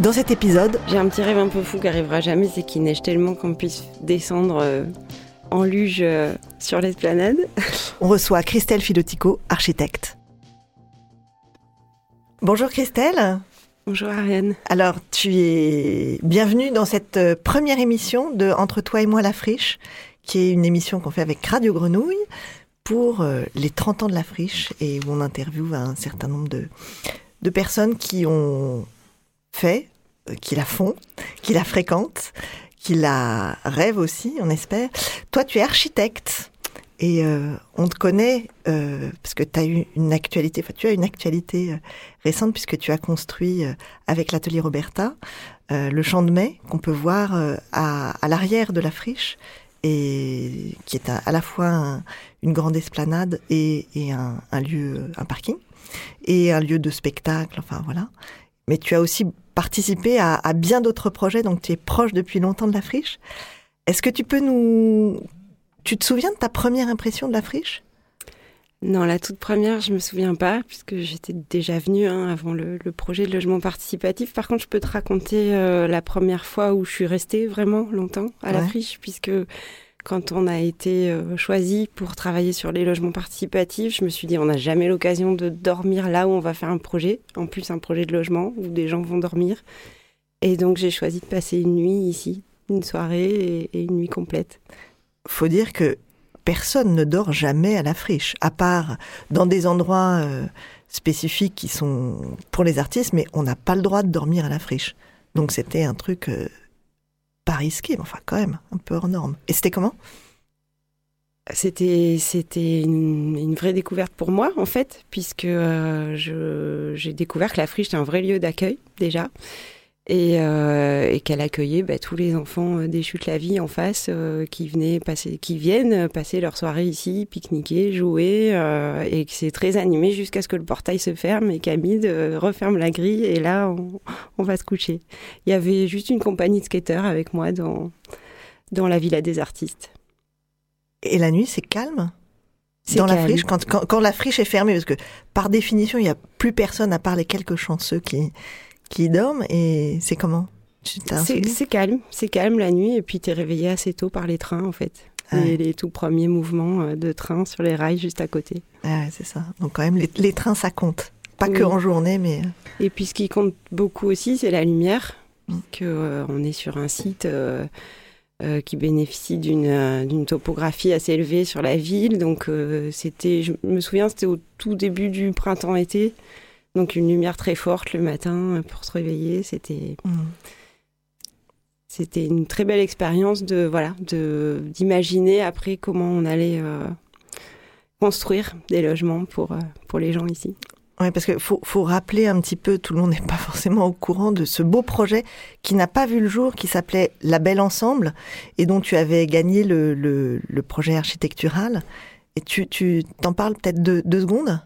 Dans cet épisode, J'ai un petit rêve un peu fou qui arrivera jamais, c'est qu'il neige tellement qu'on puisse descendre euh, en luge euh, sur l'esplanade. on reçoit Christelle Filotico, architecte. Bonjour Christelle. Bonjour Ariane. Alors, tu es bienvenue dans cette euh, première émission de Entre toi et moi la friche, qui est une émission qu'on fait avec Radio Grenouille pour euh, les 30 ans de la friche et où on interviewe un certain nombre de, de personnes qui ont fait, euh, qui la font, qui la fréquentent, qui la rêvent aussi, on espère. Toi, tu es architecte et euh, on te connaît euh, parce que tu as eu une actualité, tu as une actualité récente puisque tu as construit avec l'atelier Roberta le champ de mai qu'on peut voir à, l'arrière de la friche et qui est à, la fois un- une grande esplanade et, un, un lieu, un parking et un lieu de spectacle, enfin voilà. Mais tu as aussi participé à, à bien d'autres projets, donc tu es proche depuis longtemps de la friche. Est-ce que tu peux nous... Tu te souviens de ta première impression de la friche? Non, la toute première, je me souviens pas, puisque j'étais déjà venue hein, avant le, le projet de logement participatif. Par contre, je peux te raconter euh, la première fois où je suis restée vraiment longtemps à la friche, puisque quand on a été euh, choisi pour travailler sur les logements participatifs, je me suis dit, on n'a jamais l'occasion de dormir là où on va faire un projet, en plus un projet de logement où des gens vont dormir. Et donc, j'ai choisi de passer une nuit ici, une soirée et, une nuit complète. faut dire que personne ne dort jamais à la friche, à part dans des endroits euh, spécifiques qui sont pour les artistes, mais on n'a pas le droit de dormir à la friche. Donc c'était un truc euh, pas risqué, mais enfin quand même un peu hors norme. Et c'était comment? C'était une, vraie découverte pour moi en fait, puisque euh, j'ai découvert que la friche était un vrai lieu d'accueil déjà et, euh, et qu'elle accueillait bah, tous les enfants euh, des chutes la vie en face euh, qui venaient passer, qui viennent passer leur soirée ici, pique-niquer, jouer euh, et que c'est très animé jusqu'à ce que le portail se ferme et euh, referme la grille et là on, on va se coucher. Il y avait juste une compagnie de skateurs avec moi dans dans la villa des artistes. Et la nuit, c'est calme? C'est dans la friche quand, quand, quand la friche est fermée, parce que par définition, il n'y a plus personne à part les quelques chanceux qui, qui dorment. Et c'est comment? Tu C'est calme, c'est calme la nuit et puis t'es réveillé assez tôt par les trains en fait. Ah ouais. Les, les tout premiers mouvements euh, de train sur les rails juste à côté. Ah ouais, c'est ça. Donc quand même, les, les trains, ça compte. Pas que Oui. en journée, mais... Et puis ce qui compte beaucoup aussi, c'est la lumière, que euh, on est sur un site euh, euh, qui bénéficie d'une euh, topographie assez élevée sur la ville. Donc euh, c'était, je me souviens, c'était au tout début du printemps-été. Donc une lumière très forte le matin euh, pour se réveiller, c'était Hmm. c'était une très belle expérience de voilà de d'imaginer après comment on allait euh, construire des logements pour euh, pour les gens ici. Oui, parce qu'il faut, faut rappeler un petit peu, tout le monde n'est pas forcément au courant de ce beau projet qui n'a pas vu le jour, qui s'appelait La Belle Ensemble, et dont tu avais gagné le, le, le projet architectural. Et tu, tu t'en parles peut-être deux, deux secondes?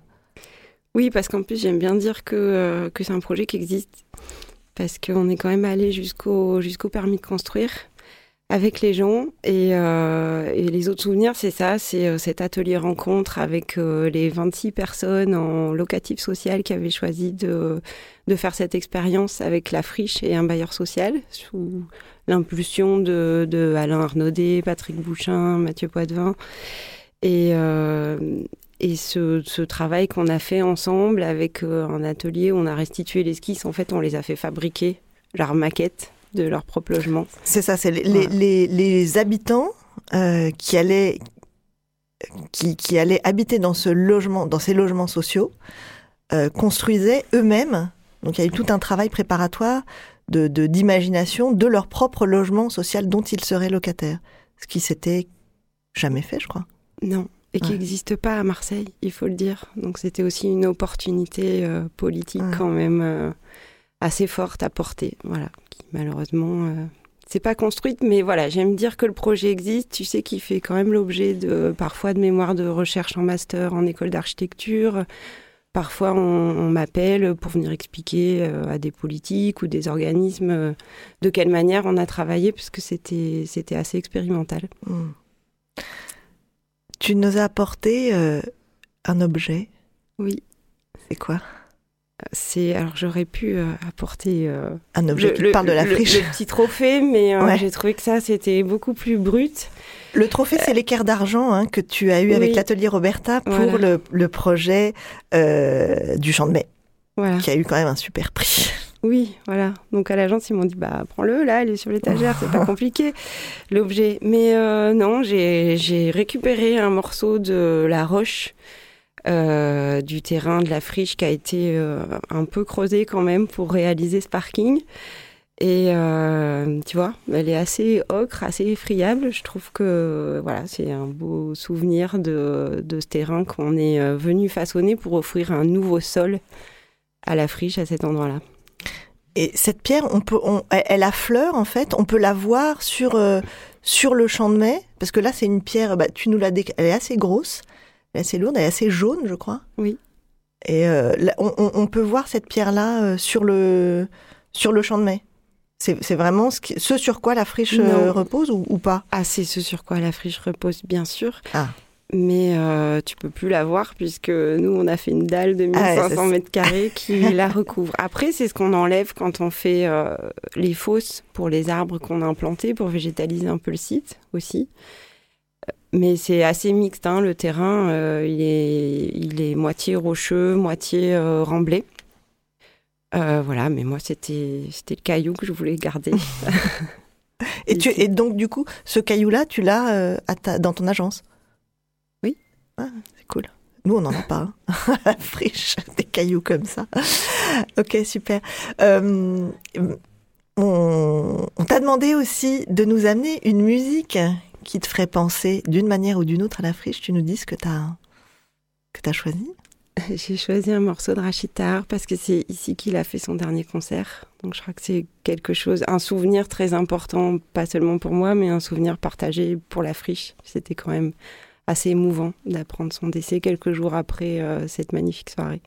Oui, parce qu'en plus j'aime bien dire que euh, que c'est un projet qui existe. Parce qu'on est quand même allé jusqu'au jusqu'au permis de construire avec les gens. Et, euh, les autres souvenirs c'est ça c'est euh, cet atelier rencontre avec les 26 personnes en locatif social qui avaient choisi de de faire cette expérience avec la friche et un bailleur social sous l'impulsion de, Alain Arnaudet, Patrick Bouchin, Mathieu Poitvin et et ce, ce travail qu'on a fait ensemble avec euh, un atelier où on a restitué l'esquisse, en fait, on les a fait fabriquer leur maquette de leur propre logement. C'est ça, c'est les, Voilà. les, les, les habitants euh, qui allaient qui, qui allaient habiter dans ce logement, dans ces logements sociaux, euh, construisaient eux-mêmes. Donc il y a eu tout un travail préparatoire de de- d'imagination de, leur propre logement social dont ils seraient locataires, ce qui s'était jamais fait, je crois. Non. Et qui n'existe pas à Marseille, il faut le dire. Donc c'était aussi une opportunité euh, politique Ouais. quand même euh, assez forte à porter, voilà, qui malheureusement euh, c'est pas construite, mais voilà, j'aime dire que le projet existe. Tu sais qu'il fait quand même l'objet de parfois de mémoires de recherche en master en école d'architecture. Parfois, on, m'appelle pour venir expliquer euh, à des politiques ou des organismes euh, de quelle manière on a travaillé, puisque c'était c'était assez expérimental. Hmm. Tu nous as apporté un objet. Oui. C'est quoi? C'est alors j'aurais pu euh, apporter euh, un objet qui parle de la friche, le, petit trophée, mais euh, j'ai trouvé que ça c'était beaucoup plus brut. Le trophée, c'est l'équerre d'argent hein, que tu as eu avec l'atelier Roberta pour le, projet du Champ de Mai, qui a eu quand même un super prix. Oui, voilà. Donc à l'agence, ils m'ont dit bah prends-le, là, il est sur l'étagère, c'est pas compliqué l'objet. Mais non, j'ai récupéré un morceau de la roche euh, du terrain de la friche qui a été euh, un peu creusé quand même pour réaliser ce parking. Et euh, tu vois, elle est assez ocre, assez effriable. Je trouve que voilà, c'est un beau souvenir de, de ce terrain qu'on est venu façonner pour offrir un nouveau sol à la friche à cet endroit-là. Et cette pierre, on peut, elle a fleur en fait. On peut la voir sur sur le champ de mai parce que là c'est une pierre. Bah, tu nous l'as elle est assez grosse. Elle est assez lourde, elle est assez jaune, je crois. Oui. Et euh, on, peut voir cette pierre-là euh, sur, le, sur le champ de mai. C'est vraiment ce, ce, sur quoi la friche euh, repose ou, pas? Ah, c'est ce sur quoi la friche repose, bien sûr. Ah. Mais tu peux plus la voir puisque nous, on a fait une dalle de 1500 ah mètres carrés qui la recouvre. Après, c'est ce qu'on enlève quand on fait les fosses pour les arbres qu'on a implantés pour végétaliser un peu le site aussi mais c'est assez mixte. Hein, le terrain, euh, il, est, il est moitié rocheux, moitié euh, remblai. Euh, voilà, mais moi, c'était, c'était le caillou que je voulais garder. et, tu, et donc, du coup, ce caillou-là, tu l'as dans ton agence? Ah, c'est cool. Nous, on n'en a pas. Hein. friche, des cailloux comme ça. ok, super. on, on t'a demandé aussi de nous amener une musique qui te ferait penser d'une manière ou d'une autre à la friche, tu nous dis ce que tu as, que as choisi J'ai choisi un morceau de Rachitar parce que c'est ici qu'il a fait son dernier concert. Donc je crois que c'est quelque chose, un souvenir très important, pas seulement pour moi, mais un souvenir partagé pour la friche. C'était quand même assez émouvant d'apprendre son décès quelques jours après euh, cette magnifique soirée.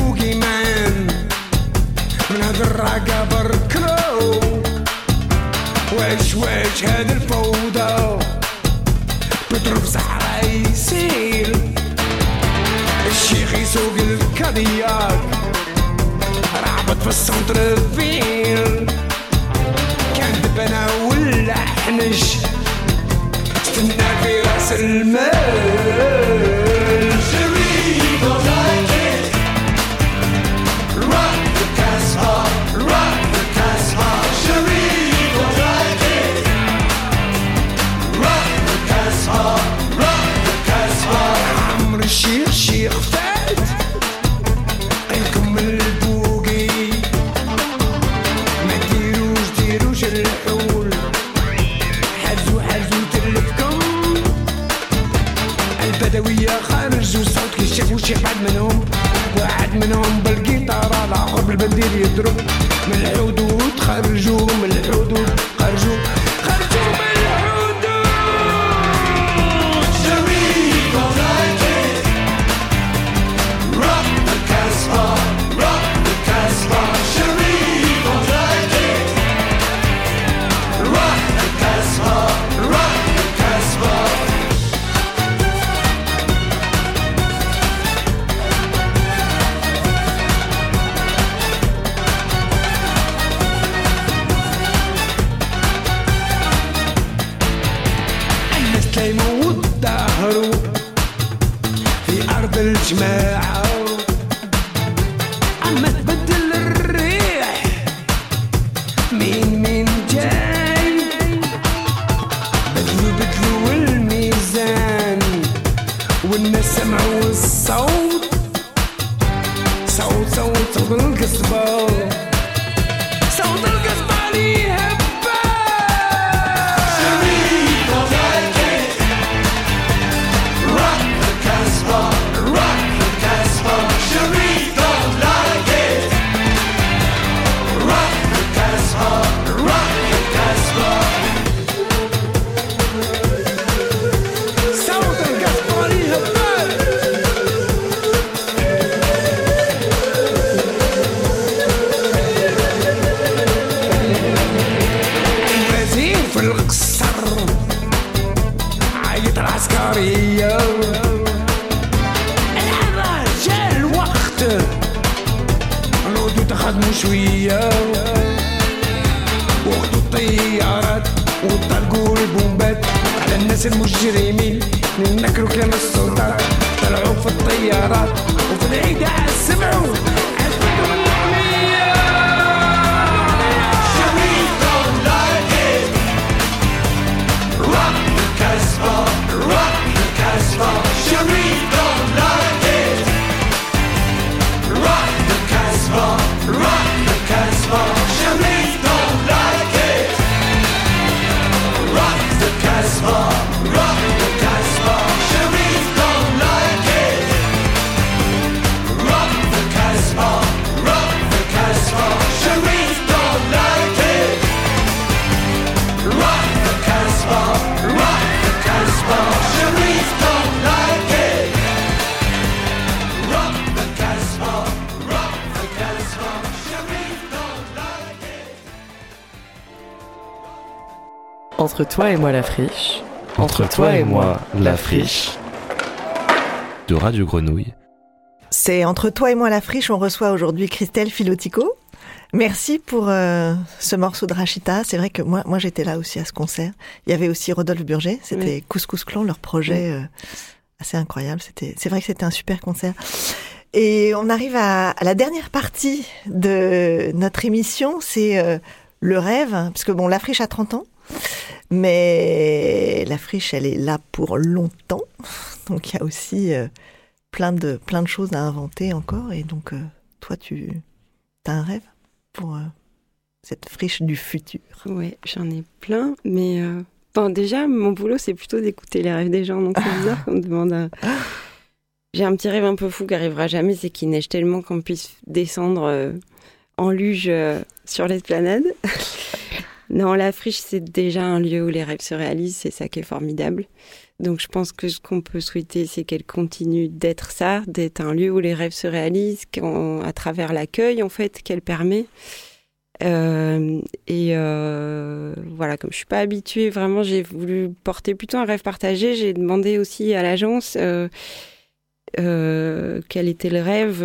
بوكي مان من هاد الرقة بركلو واش واش هاد الفوضى. بضرب زهرة يسيل الشيخ يسوق الكادياك. رعبط في السونتر فيل كان أنا ولا حنش. استنى في راس المال. واحد منهم بالقيطار الآخر البندير يضرب من الحدود خرجوا من الحدود خرجوا. الجماعة عم تبدل الريح مين مين الميزان سمعوا الصوت. صوت صوت صوت القصبة. الطيارات وفي العيد سمعوا عزفتوا Entre toi et moi la friche. Entre toi et moi, la friche de Radio Grenouille. C'est Entre toi et moi la friche. On reçoit aujourd'hui Christelle Filotico. Merci pour euh, ce morceau de Rachita. C'est vrai que moi, moi j'étais là aussi à ce concert. Il y avait aussi Rodolphe Burger. C'était Couscous Clan, leur projet euh, assez incroyable. C'était, c'est vrai que c'était un super concert. Et on arrive à, à la dernière partie de notre émission. C'est euh, le rêve, hein, parce que bon, la friche a 30 ans. Mais la friche, elle est là pour longtemps. Donc il y a aussi euh, plein, de, plein de choses à inventer encore. Et donc, euh, toi, tu as un rêve pour euh, cette friche du futur? Ouais, j'en ai plein, mais bon, déjà, mon boulot, c'est plutôt d'écouter les rêves des gens, donc c'est bizarre qu'on demande. J'ai un petit rêve un peu fou qui arrivera jamais, c'est qu'il neige tellement qu'on puisse descendre en luge sur l'esplanade. Non, la friche, c'est déjà un lieu où les rêves se réalisent, c'est ça qui est formidable. Donc je pense que ce qu'on peut souhaiter, c'est qu'elle continue d'être ça, d'être un lieu où les rêves se réalisent, à travers l'accueil en fait qu'elle permet. Euh, et euh, voilà, comme je suis pas habituée, vraiment, j'ai voulu porter plutôt un rêve partagé. J'ai demandé aussi à l'agence euh, quel était le rêve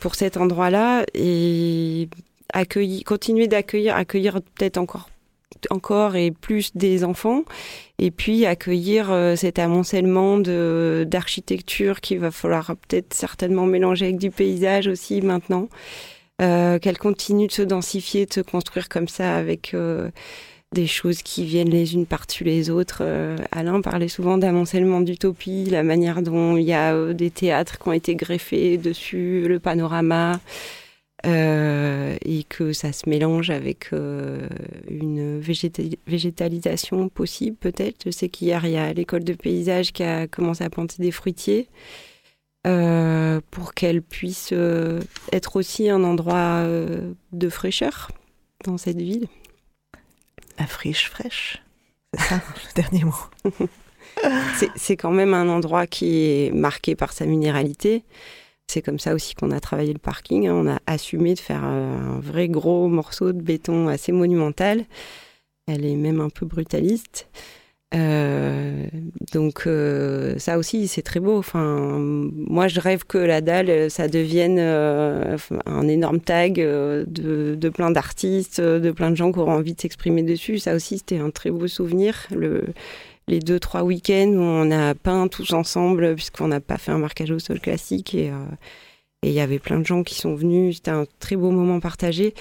pour cet endroit-là et accueillir, continuer d'accueillir, accueillir peut-être encore, encore et plus des enfants, et puis accueillir euh, cet amoncellement d'architecture qu'il va falloir peut-être certainement mélanger avec du paysage aussi maintenant. Euh, qu'elle continue de se densifier, de se construire comme ça avec euh, des choses qui viennent les unes par-dessus les autres. Alain parlait souvent d'amoncellement d'utopie, la manière dont il y a des théâtres qui ont été greffés dessus, le panorama, euh, et que ça se mélange avec euh, une végéta- végétalisation possible peut-être. Je sais qu'hier, il y a l'école de paysage qui a commencé à planter des fruitiers. euh, pour qu'elle puisse être aussi un endroit de fraîcheur dans cette ville. La friche fraîche. C'est ça, le dernier mot. C'est quand même un endroit qui est marqué par sa minéralité. C'est comme ça aussi qu'on a travaillé le parking. hein. On a assumé de faire euh, un vrai gros morceau de béton assez monumental. Elle est même un peu brutaliste. Euh, donc euh, ça aussi c'est très beau. Enfin, moi je rêve que la dalle ça devienne un énorme tag de, plein d'artistes, de plein de gens qui auront envie de s'exprimer dessus. Ça aussi c'était un très beau souvenir. Les deux trois week-ends où on a peint tous ensemble puisqu'on n'a pas fait un marquage au sol classique et et il y avait plein de gens qui sont venus. C'était un très beau moment partagé.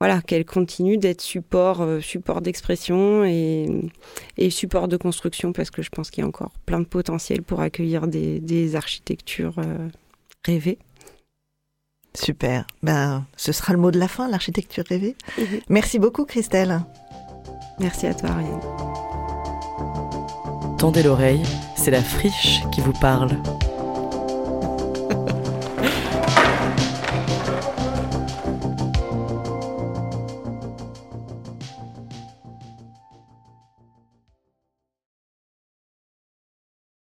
Voilà, qu'elle continue d'être support, euh, support d'expression et, et, support de construction parce que je pense qu'il y a encore plein de potentiel pour accueillir des, des architectures euh, rêvées. Super. Ben, ce sera le mot de la fin, l'architecture rêvée. Merci beaucoup, Christelle. Merci à toi, Ariane. Tendez l'oreille, c'est la friche qui vous parle.